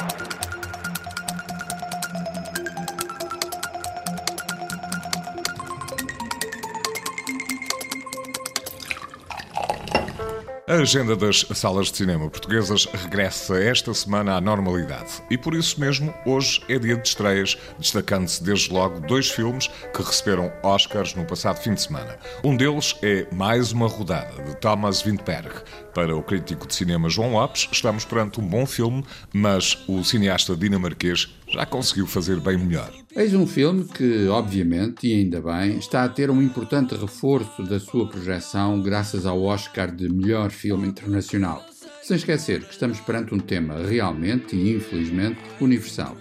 Thank you. A agenda das salas de cinema portuguesas regressa esta semana à normalidade e por isso mesmo hoje é dia de estreias, destacando-se desde logo dois filmes que receberam Oscars no passado fim de semana. Um deles é Mais uma Rodada, de Thomas Windberg. Para o crítico de cinema João Lopes, estamos perante um bom filme, mas o cineasta dinamarquês já conseguiu fazer bem melhor. Eis um filme que, obviamente, e ainda bem, está a ter um importante reforço da sua projeção graças ao Oscar de melhor filme internacional. Sem esquecer que estamos perante um tema realmente e infelizmente universal.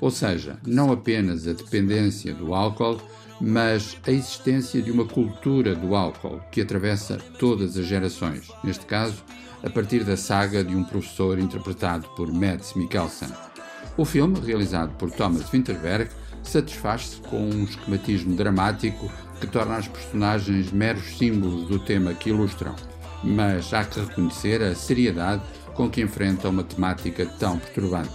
Ou seja, não apenas a dependência do álcool, mas a existência de uma cultura do álcool que atravessa todas as gerações, neste caso, a partir da saga de um professor interpretado por Mads Mikkelsen. O filme, realizado por Thomas Winterberg, satisfaz-se com um esquematismo dramático que torna as personagens meros símbolos do tema que ilustram, mas há que reconhecer a seriedade com que enfrentam uma temática tão perturbante.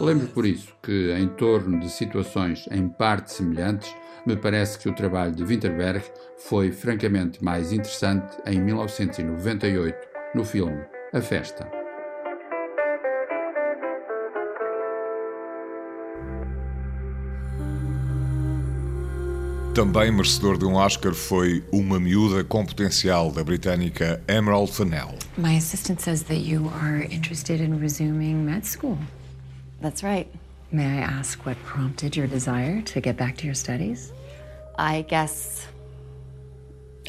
Lembro por isso que, em torno de situações em parte semelhantes, me parece que o trabalho de Winterberg foi francamente mais interessante em 1998, no filme A Festa. Também merecedor de um Oscar foi Uma Miúda com Potencial, da britânica Emerald Fennell. My assistant says that you are interested in resuming med school. That's right. May I ask what prompted your desire to get back to your studies? I guess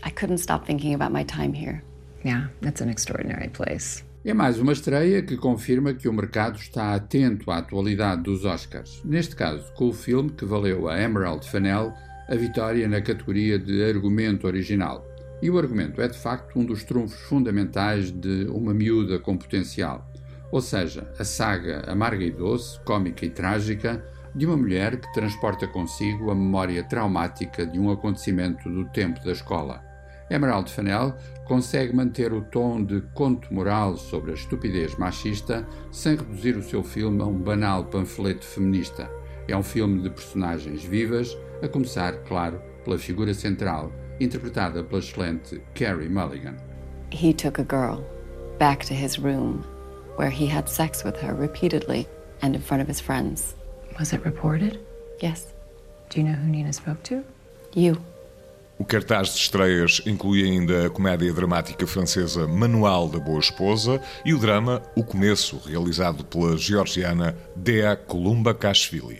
I couldn't stop thinking about my time here. Yeah, it's an extraordinary place. É mais uma estreia que confirma que o mercado está atento à atualidade dos Oscars. Neste caso, com o filme que valeu a Emerald Fennell a vitória na categoria de argumento original. E o argumento é de facto um dos trunfos fundamentais de Uma Miúda com Potencial, ou seja, a saga amarga e doce, cômica e trágica de uma mulher que transporta consigo a memória traumática de um acontecimento do tempo da escola. Emerald Fennell consegue manter o tom de conto moral sobre a estupidez machista sem reduzir o seu filme a um banal panfleto feminista. É um filme de personagens vivas, a começar, claro, pela figura central, interpretada pela excelente Carrie Mulligan. He took a girl back to his room, where he had sex with her repeatedly and in front of his friends. Was it reported? Yes. Do you know who Nina spoke to? You. O cartaz de estreias inclui ainda a comédia dramática francesa Manual da Boa Esposa e o drama O Começo, realizado pela georgiana Dea Kashvili.